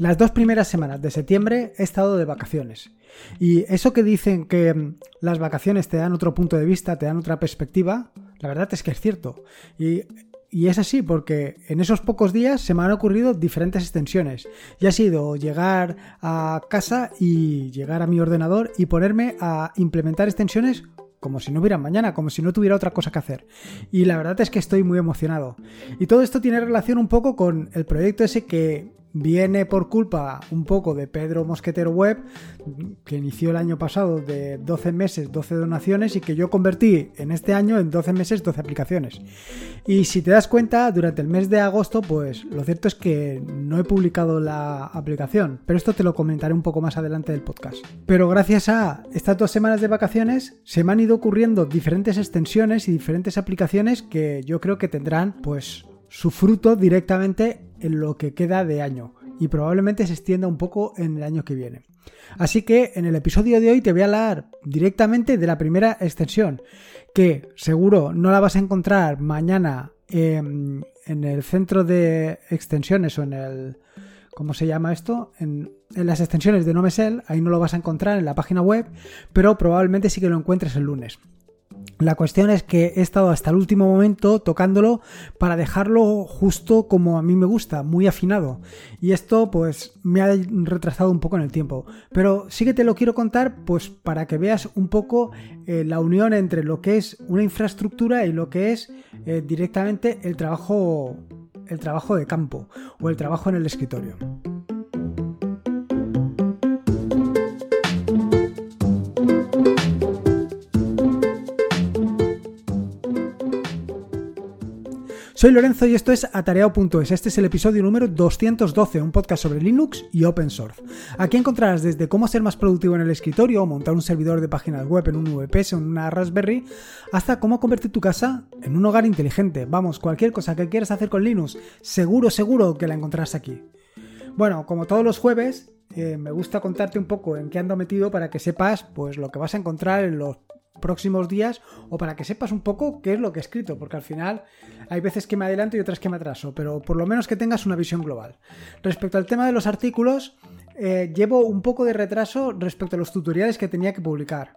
Las dos primeras semanas de septiembre he estado de vacaciones. Y eso que dicen que mm, las vacaciones te dan otro punto de vista, te dan otra perspectiva, la verdad es que es cierto. Y, es así porque en esos pocos días se me han ocurrido diferentes extensiones. Y ha sido llegar a casa y llegar a mi ordenador y ponerme a implementar extensiones como si no hubiera mañana, como si no tuviera otra cosa que hacer. Y la verdad es que estoy muy emocionado. Y todo esto tiene relación un poco con el proyecto ese que viene por culpa un poco de Pedro Mosquetero Web, que inició el año pasado de 12 meses, 12 donaciones y que yo convertí en este año en 12 meses, 12 aplicaciones. Y si te das cuenta, durante el mes de agosto, pues lo cierto es que no he publicado la aplicación, pero esto te lo comentaré un poco más adelante del podcast. Pero gracias a estas dos semanas de vacaciones, se me han ido ocurriendo diferentes extensiones y diferentes aplicaciones que yo creo que tendrán pues su fruto directamente en lo que queda de año y probablemente se extienda un poco en el año que viene. Así que en el episodio de hoy te voy a hablar directamente de la primera extensión, que seguro no la vas a encontrar mañana en, el centro de extensiones o en el... ¿Cómo se llama esto? En, en las extensiones de Nomesel, ahí no lo vas a encontrar en la página web, pero probablemente sí que lo encuentres el lunes. La cuestión es que he estado hasta el último momento tocándolo para dejarlo justo como a mí me gusta, muy afinado. Y esto pues me ha retrasado un poco en el tiempo. Pero sí que te lo quiero contar pues para que veas un poco eh, la unión entre lo que es una infraestructura y lo que es eh, directamente el trabajo, el trabajo de campo o el trabajo en el escritorio. Soy Lorenzo y esto es Atareado.es. Este es el episodio número 212, un podcast sobre Linux y Open Source. Aquí encontrarás desde cómo ser más productivo en el escritorio o montar un servidor de páginas web en un VPS o en una Raspberry, hasta cómo convertir tu casa en un hogar inteligente. Vamos, cualquier cosa que quieras hacer con Linux, seguro, seguro que la encontrarás aquí. Bueno, como todos los jueves, eh, me gusta contarte un poco en qué ando metido para que sepas pues lo que vas a encontrar en los próximos días o para que sepas un poco qué es lo que he escrito, porque al final hay veces que me adelanto y otras que me atraso, pero por lo menos que tengas una visión global. Respecto al tema de los artículos, eh, llevo un poco de retraso respecto a los tutoriales que tenía que publicar.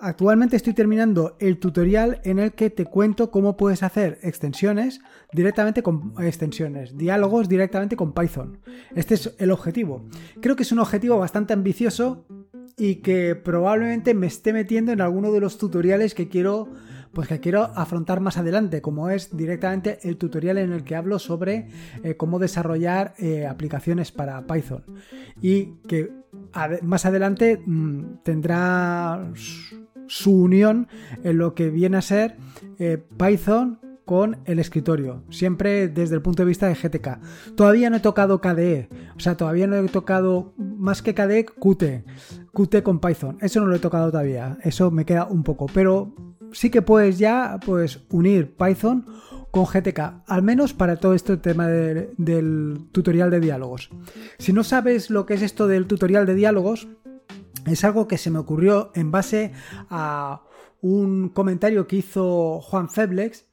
Actualmente estoy terminando el tutorial en el que te cuento cómo puedes hacer extensiones directamente con extensiones, diálogos directamente con Python. Este es el objetivo. Creo que es un objetivo bastante ambicioso y que probablemente me esté metiendo en alguno de los tutoriales que quiero pues que quiero afrontar más adelante, como es directamente el tutorial en el que hablo sobre eh, cómo desarrollar eh, aplicaciones para Python. Y que más adelante mm, tendrá su unión en lo que viene a ser eh, Python con el escritorio, siempre desde el punto de vista de GTK. Todavía no he tocado KDE, o sea, todavía no he tocado más que KDE, Qt, Qt con Python. Eso no lo he tocado todavía, eso me queda un poco, pero sí que puedes ya pues unir Python con GTK, al menos para todo este tema del tutorial de diálogos. Si no sabes lo que es esto del tutorial de diálogos, es algo que se me ocurrió en base a un comentario que hizo Juan Feblex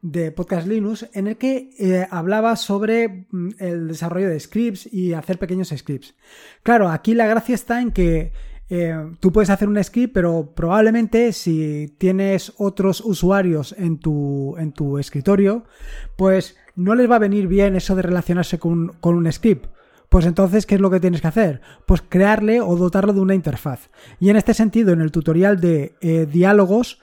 de Podcast Linux en el que eh, hablaba sobre mm, el desarrollo de scripts y hacer pequeños scripts. Claro, aquí la gracia está en que eh, tú puedes hacer un script, pero probablemente si tienes otros usuarios en tu, en tu escritorio, pues no les va a venir bien eso de relacionarse con, un script. Pues entonces, ¿qué es lo que tienes que hacer? Pues crearle o dotarlo de una interfaz. Y en este sentido, en el tutorial de eh, diálogos,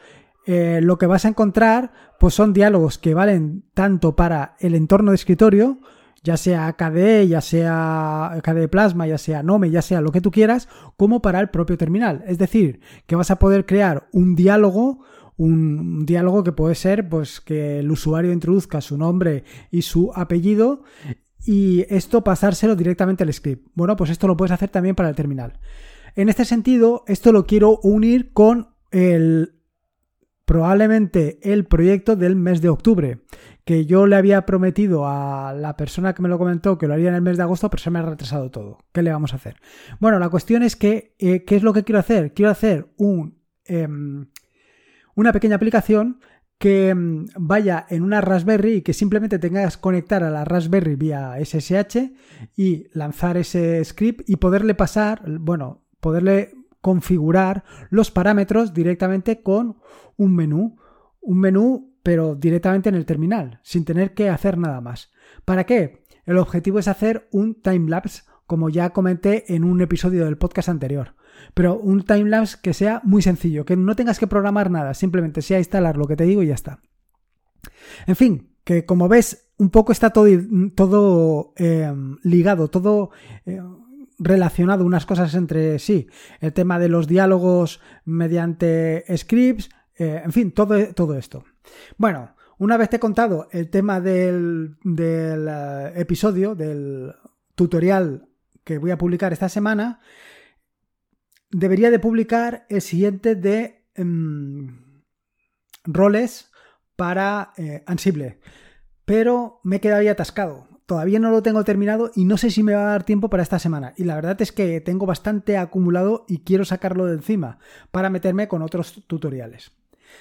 eh, lo que vas a encontrar pues son diálogos que valen tanto para el entorno de escritorio, ya sea KDE, ya sea KDE Plasma, ya sea Nome, ya sea lo que tú quieras, como para el propio terminal. Es decir, que vas a poder crear un diálogo, un diálogo que puede ser pues que el usuario introduzca su nombre y su apellido y esto pasárselo directamente al script. Bueno, pues esto lo puedes hacer también para el terminal. En este sentido, esto lo quiero unir con el probablemente el proyecto del mes de octubre, que yo le había prometido a la persona que me lo comentó que lo haría en el mes de agosto, pero se me ha retrasado todo. ¿Qué le vamos a hacer? Bueno, la cuestión es que, eh, ¿qué es lo que quiero hacer? Quiero hacer un, em, una pequeña aplicación que mm, vaya en una Raspberry y que simplemente tengas conectar a la Raspberry vía SSH y lanzar ese script y poderle pasar, bueno, poderle configurar los parámetros directamente con un menú. Un menú, pero directamente en el terminal, sin tener que hacer nada más. ¿Para qué? El objetivo es hacer un timelapse, como ya comenté en un episodio del podcast anterior. Pero un timelapse que sea muy sencillo, que no tengas que programar nada, simplemente sea instalar lo que te digo y ya está. En fin, que como ves, un poco está todo, todo eh, ligado, todo eh, relacionado unas cosas entre sí. El tema de los diálogos mediante scripts, eh, en fin, todo, todo esto. Bueno, una vez te he contado el tema del, del episodio, del tutorial que voy a publicar esta semana, debería de publicar el siguiente de em, roles para eh, Ansible. Pero me he quedado ahí atascado. Todavía no lo tengo terminado y no sé si me va a dar tiempo para esta semana. Y la verdad es que tengo bastante acumulado y quiero sacarlo de encima para meterme con otros tutoriales.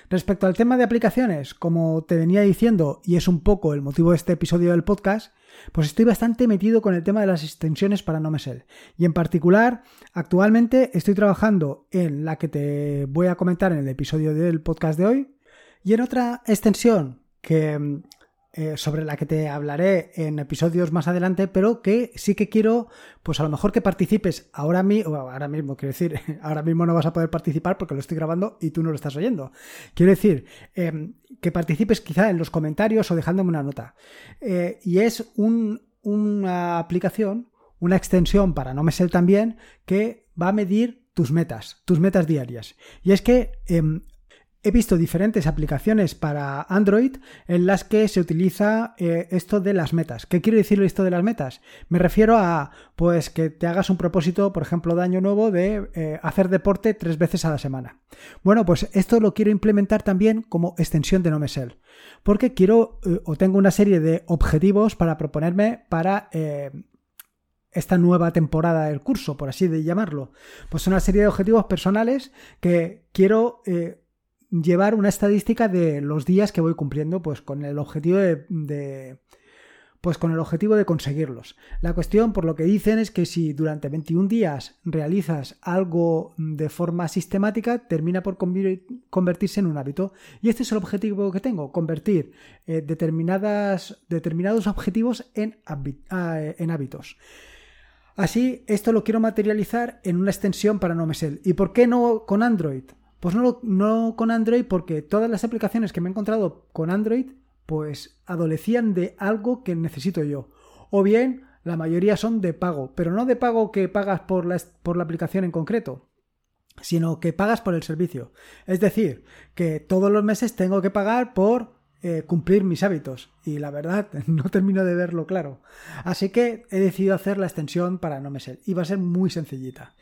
Respecto al tema de aplicaciones, como te venía diciendo, y es un poco el motivo de este episodio del podcast, pues estoy bastante metido con el tema de las extensiones para NoMesel. Y en particular, actualmente estoy trabajando en la que te voy a comentar en el episodio del podcast de hoy, y en otra extensión que eh, sobre la que te hablaré en episodios más adelante, pero que sí que quiero, pues a lo mejor que participes ahora, mismo, ahora mismo, quiero decir, ahora mismo no vas a poder participar porque lo estoy grabando y tú no lo estás oyendo. Quiero decir, em, que participes quizá en los comentarios o dejándome una nota. Eh, y es una aplicación, una extensión para no me ser también, que va a medir tus metas, tus metas diarias. Y es que em, he visto diferentes aplicaciones para Android en las que se utiliza eh, esto de las metas. ¿Qué quiero decir esto de las metas? Me refiero a pues que te hagas un propósito, por ejemplo, de año nuevo de eh, hacer deporte tres veces a la semana. Bueno, pues esto lo quiero implementar también como extensión de NoMesel. Porque quiero eh, o tengo una serie de objetivos para proponerme para esta nueva temporada del curso, por así de llamarlo. Pues una serie de objetivos personales que quiero llevar una estadística de los días que voy cumpliendo, pues con el objetivo de, pues con el objetivo de conseguirlos. La cuestión, por lo que dicen, es que si durante 21 días realizas algo de forma sistemática, termina por convertirse en un hábito. Y este es el objetivo que tengo, convertir eh, determinadas, determinados objetivos en, ah, en hábitos. Así, esto lo quiero materializar en una extensión para NoMesel. ¿Y por qué no con Android? Pues no, no con Android porque todas las aplicaciones que me he encontrado con Android pues adolecían de algo que necesito yo. O bien la mayoría son de pago, pero no de pago que pagas por la, por la aplicación en concreto, sino que pagas por el servicio. Es decir, que todos los meses tengo que pagar por eh, cumplir mis hábitos. Y la verdad, no termino de verlo claro. Así que he decidido hacer la extensión para no me ser. Y va a ser muy sencillita.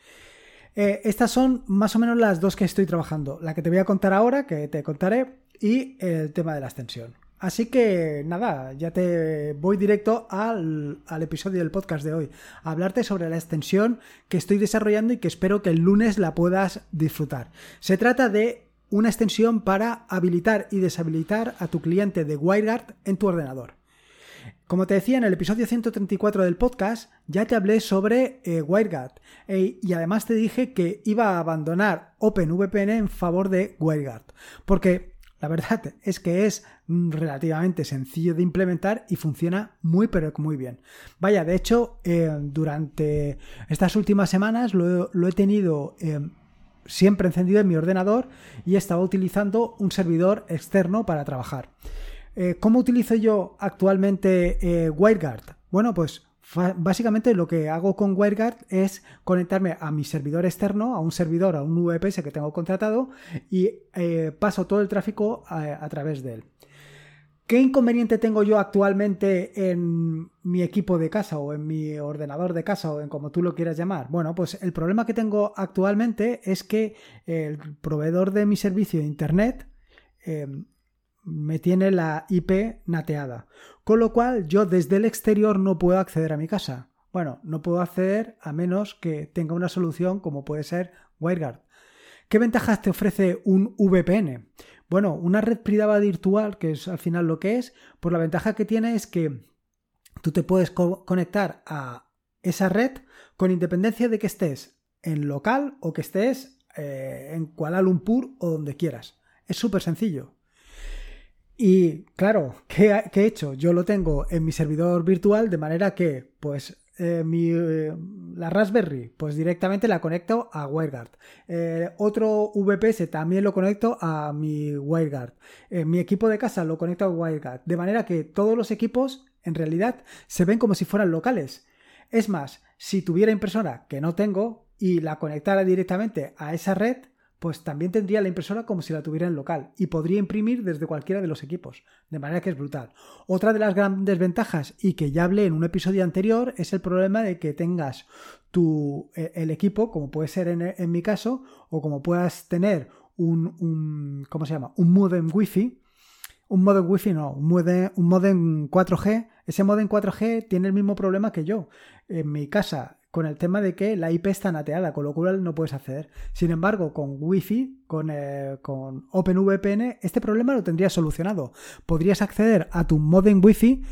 Eh, estas son más o menos las dos que estoy trabajando. La que te voy a contar ahora, que te contaré, y el tema de la extensión. Así que nada, ya te voy directo al, al, episodio del podcast de hoy, hablarte sobre la extensión que estoy desarrollando y que espero que el lunes la puedas disfrutar. Se trata de una extensión para habilitar y deshabilitar a tu cliente de WireGuard en tu ordenador. Como te decía en el episodio 134 del podcast, ya te hablé sobre eh, WireGuard y además te dije que iba a abandonar OpenVPN en favor de WireGuard, porque la verdad es que es relativamente sencillo de implementar y funciona muy pero muy bien. Vaya, de hecho, eh, durante estas últimas semanas lo, he tenido... Eh, siempre encendido en mi ordenador y estaba utilizando un servidor externo para trabajar. Eh, ¿Cómo utilizo yo actualmente eh, WireGuard? Bueno, pues básicamente lo que hago con WireGuard es conectarme a mi servidor externo, a un servidor, a un VPS que tengo contratado y eh, paso todo el tráfico a, través de él. ¿Qué inconveniente tengo yo actualmente en mi equipo de casa o en mi ordenador de casa o en como tú lo quieras llamar? Bueno, pues el problema que tengo actualmente es que el proveedor de mi servicio de Internet me tiene la IP nateada. Con lo cual yo desde el exterior no puedo acceder a mi casa. Bueno, no puedo acceder a menos que tenga una solución como puede ser WireGuard. ¿Qué ventajas te ofrece un VPN? Bueno, una red privada virtual, que es al final lo que es, pues la ventaja que tiene es que tú te puedes conectar a esa red con independencia de que estés en local o que estés eh, en Kuala Lumpur o donde quieras. Es súper sencillo. Y claro, ¿qué, ¿qué, he hecho? Yo lo tengo en mi servidor virtual de manera que, pues, eh, mi, eh, la Raspberry, pues directamente la conecto a WireGuard. Eh, otro VPS también lo conecto a mi WireGuard. mi equipo de casa lo conecto a WireGuard. De manera que todos los equipos, en realidad, se ven como si fueran locales. Es más, si tuviera impresora, que no tengo, y la conectara directamente a esa red, pues también tendría la impresora como si la tuviera en local y podría imprimir desde cualquiera de los equipos, de manera que es brutal. Otra de las grandes ventajas y que ya hablé en un episodio anterior es el problema de que tengas tu, e, el equipo, como puede ser en, mi caso, o como puedas tener un, un ¿cómo se llama? Un modem wifi, un modem wifi no, un modem, un modem 4G, ese modem 4G tiene el mismo problema que yo. En mi casa con el tema de que la IP está nateada, con lo cual no puedes acceder. Sin embargo, con Wi-Fi, con, eh, con OpenVPN, este problema lo tendrías solucionado. Podrías acceder a tu modem Wi-Fi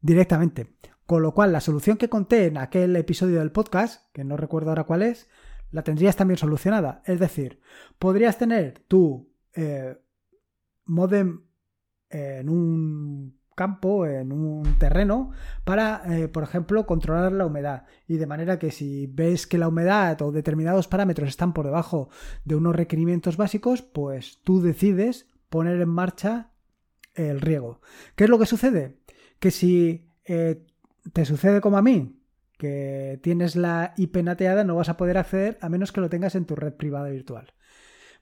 directamente. Con lo cual, la solución que conté en aquel episodio del podcast, que no recuerdo ahora cuál es, la tendrías también solucionada. Es decir, podrías tener tu eh, modem en un campo, en un terreno, para, eh, por ejemplo, controlar la humedad. Y de manera que si ves que la humedad o determinados parámetros están por debajo de unos requerimientos básicos, pues tú decides poner en marcha el riego. ¿Qué es lo que sucede? Que si eh, te sucede como a mí, que tienes la IP nateada, no vas a poder acceder a menos que lo tengas en tu red privada virtual.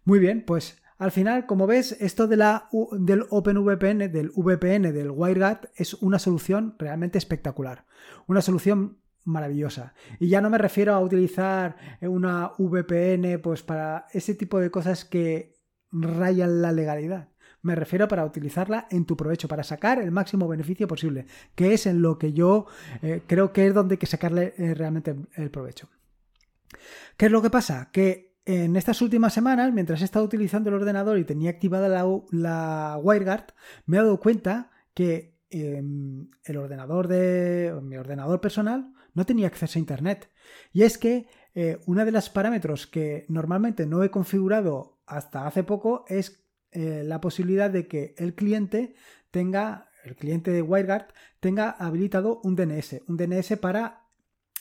Muy bien, pues al final, como ves, esto de la, del OpenVPN, del VPN, del WireGuard, es una solución realmente espectacular. Una solución maravillosa. Y ya no me refiero a utilizar una VPN pues para ese tipo de cosas que rayan la legalidad. Me refiero para utilizarla en tu provecho, para sacar el máximo beneficio posible, que es en lo que yo eh, creo que es donde hay que sacarle eh, realmente el provecho. ¿Qué es lo que pasa? Que en estas últimas semanas, mientras he estado utilizando el ordenador y tenía activada la, WireGuard, me he dado cuenta que em, el ordenador de mi ordenador personal no tenía acceso a internet. Y es que eh, uno de los parámetros que normalmente no he configurado hasta hace poco es eh, la posibilidad de que el cliente tenga, el cliente de WireGuard tenga habilitado un DNS, un DNS para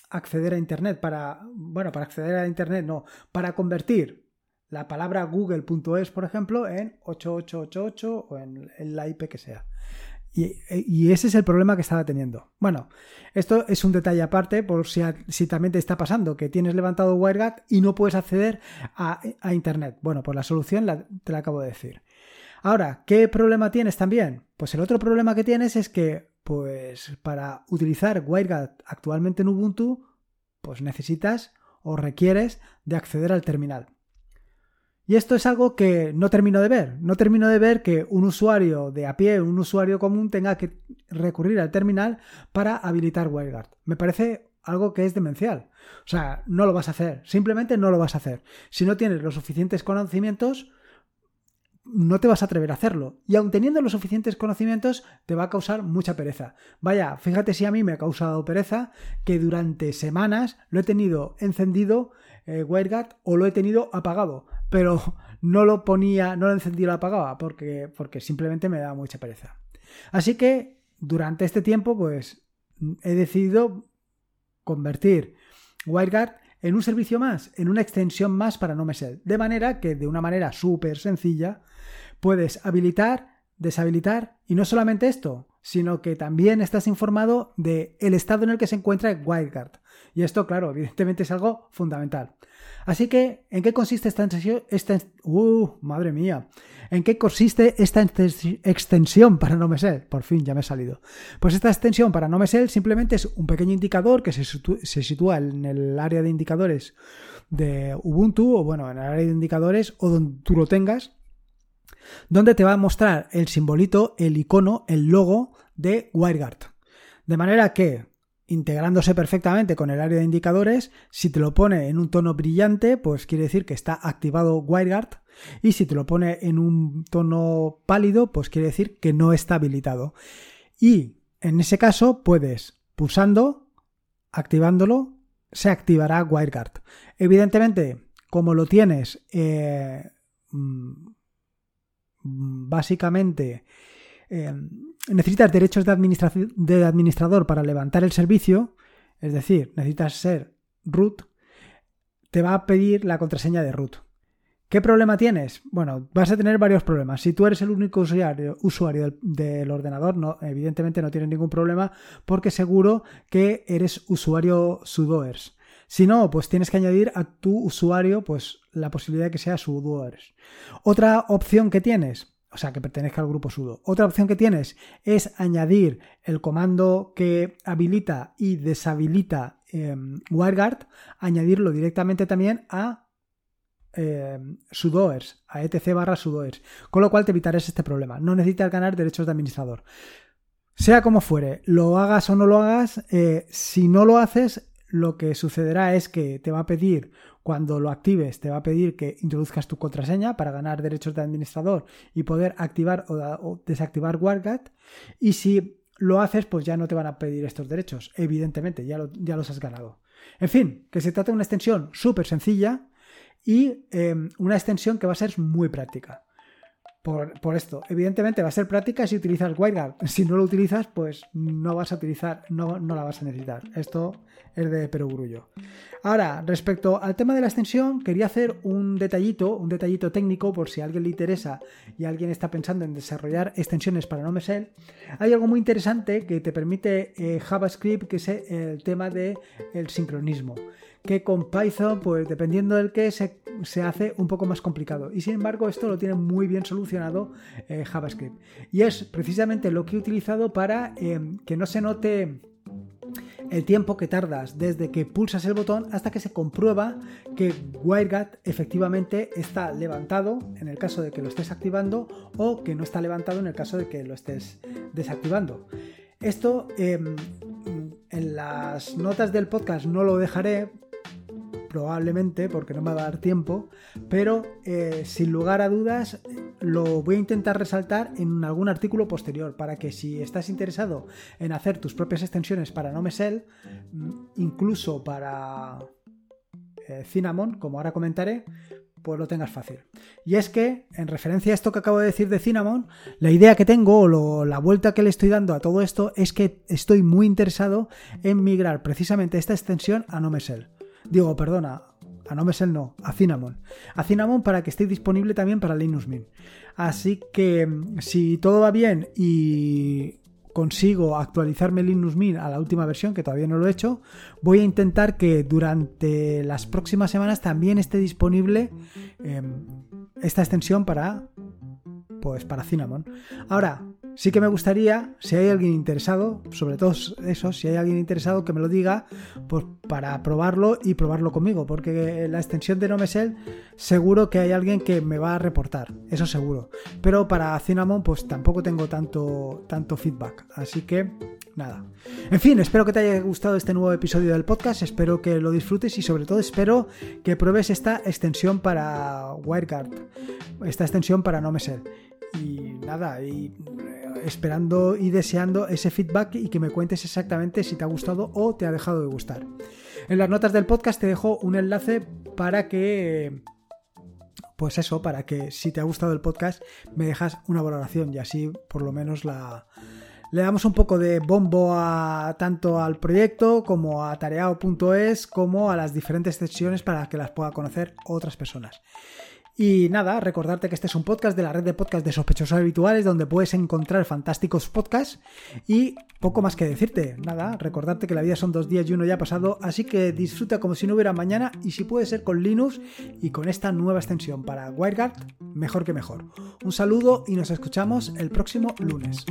acceder a Internet, para, bueno, para acceder a Internet no, para convertir la palabra google.es, por ejemplo, en 8888 o en, la IP que sea. Y, ese es el problema que estaba teniendo. Bueno, esto es un detalle aparte por si, si también te está pasando, que tienes levantado WireGuard y no puedes acceder a, Internet. Bueno, pues la solución te la acabo de decir. Ahora, ¿qué problema tienes también? Pues el otro problema que tienes es que pues para utilizar WireGuard actualmente en Ubuntu, pues necesitas o requieres de acceder al terminal. Y esto es algo que no termino de ver. No termino de ver que un usuario de a pie, un usuario común, tenga que recurrir al terminal para habilitar WireGuard. Me parece algo que es demencial. O sea, no lo vas a hacer. Simplemente no lo vas a hacer. Si no tienes los suficientes conocimientos, no te vas a atrever a hacerlo. Y aun teniendo los suficientes conocimientos, te va a causar mucha pereza. Vaya, fíjate si a mí me ha causado pereza que durante semanas lo he tenido encendido eh, WireGuard o lo he tenido apagado. Pero no lo ponía, no lo encendía y lo apagaba porque, porque simplemente me daba mucha pereza. Así que durante este tiempo, pues he decidido convertir WireGuard en un servicio más, en una extensión más para NoMesel. De manera que de una manera súper sencilla puedes habilitar, deshabilitar y no solamente esto, sino que también estás informado del el estado en el que se encuentra WireGuard. Y esto, claro, evidentemente es algo fundamental. Así que, ¿en qué consiste esta extensión? uh, madre mía. ¿En qué consiste esta extensión para no me Por fin, ya me he salido. Pues esta extensión para no me simplemente es un pequeño indicador que se, se sitúa en el área de indicadores de Ubuntu, o bueno, en el área de indicadores, o donde tú lo tengas, donde te va a mostrar el simbolito, el icono, el logo de WireGuard. De manera que integrándose perfectamente con el área de indicadores. Si te lo pone en un tono brillante, pues quiere decir que está activado WireGuard. Y si te lo pone en un tono pálido, pues quiere decir que no está habilitado. Y en ese caso puedes, pulsando, activándolo, se activará WireGuard. Evidentemente, como lo tienes eh, mm, básicamente eh, necesitas derechos de, administrador para levantar el servicio, es decir, necesitas ser root, te va a pedir la contraseña de root. ¿Qué problema tienes? Bueno, vas a tener varios problemas. Si tú eres el único usuario, usuario del, ordenador, no, evidentemente no tienes ningún problema porque seguro que eres usuario sudoers. Si no, pues tienes que añadir a tu usuario pues la posibilidad de que sea sudoers. Otra opción que tienes, o sea, que pertenezca al grupo sudo. Otra opción que tienes es añadir el comando que habilita y deshabilita em, WireGuard, añadirlo directamente también a eh, sudoers, a etc barra sudoers, con lo cual te evitarás este problema. No necesitas ganar derechos de administrador. Sea como fuere, lo hagas o no lo hagas, eh, si no lo haces, lo que sucederá es que te va a pedir, cuando lo actives, te va a pedir que introduzcas tu contraseña para ganar derechos de administrador y poder activar o, desactivar WireGuard. Y si lo haces, pues ya no te van a pedir estos derechos. Evidentemente, ya, ya los has ganado. En fin, que se trata de una extensión súper sencilla y em, una extensión que va a ser muy práctica por, esto. Evidentemente va a ser práctica si utilizas WireGuard. Si no lo utilizas, pues no vas a utilizar, no, no la vas a necesitar. Esto es de perogrullo. Ahora, respecto al tema de la extensión, quería hacer un detallito, un detallito técnico por si a alguien le interesa y alguien está pensando en desarrollar extensiones para NoMesel. Hay algo muy interesante que te permite eh, JavaScript, que es el tema del el sincronismo que con Python, pues dependiendo del que se, hace un poco más complicado. Y sin embargo, esto lo tiene muy bien solucionado eh, JavaScript. Y es precisamente lo que he utilizado para eh, que no se note el tiempo que tardas desde que pulsas el botón hasta que se comprueba que WireGuard efectivamente está levantado en el caso de que lo estés activando o que no está levantado en el caso de que lo estés desactivando. Esto em, en las notas del podcast no lo dejaré probablemente porque no me va a dar tiempo, pero eh, sin lugar a dudas lo voy a intentar resaltar en algún artículo posterior para que si estás interesado en hacer tus propias extensiones para NoMesel, mm, incluso para eh, Cinnamon, como ahora comentaré, pues lo tengas fácil. Y es que, en referencia a esto que acabo de decir de Cinnamon, la idea que tengo o la vuelta que le estoy dando a todo esto es que estoy muy interesado en migrar precisamente esta extensión a NoMesel. Digo, perdona, a NoMesel no, a Cinnamon. A Cinnamon para que esté disponible también para Linux Mint. Así que mm, si todo va bien y consigo actualizarme Linux Mint a la última versión, que todavía no lo he hecho, voy a intentar que durante las próximas semanas también esté disponible em, esta extensión para pues para Cinnamon. Ahora, sí que me gustaría, si hay alguien interesado, sobre todo eso, si hay alguien interesado que me lo diga, pues para probarlo y probarlo conmigo, porque la extensión de NoMesel seguro que hay alguien que me va a reportar, eso seguro. Pero para Cinnamon pues tampoco tengo tanto, tanto feedback, así que nada. En fin, espero que te haya gustado este nuevo episodio del podcast, espero que lo disfrutes y sobre todo espero que pruebes esta extensión para WireGuard, esta extensión para NoMesel. Y nada, y esperando y deseando ese feedback y que me cuentes exactamente si te ha gustado o te ha dejado de gustar. En las notas del podcast te dejo un enlace para que pues eso, para que si te ha gustado el podcast me dejas una valoración y así por lo menos la, le damos un poco de bombo a, tanto al proyecto como a tareao.es como a las diferentes sesiones para que las pueda conocer otras personas. Y nada, recordarte que este es un podcast de la red de podcast de sospechosos habituales donde puedes encontrar fantásticos podcasts y poco más que decirte. Nada, recordarte que la vida son dos días y uno ya pasado, así que disfruta como si no hubiera mañana y si puede ser con Linux y con esta nueva extensión para WireGuard, mejor que mejor. Un saludo y nos escuchamos el próximo lunes.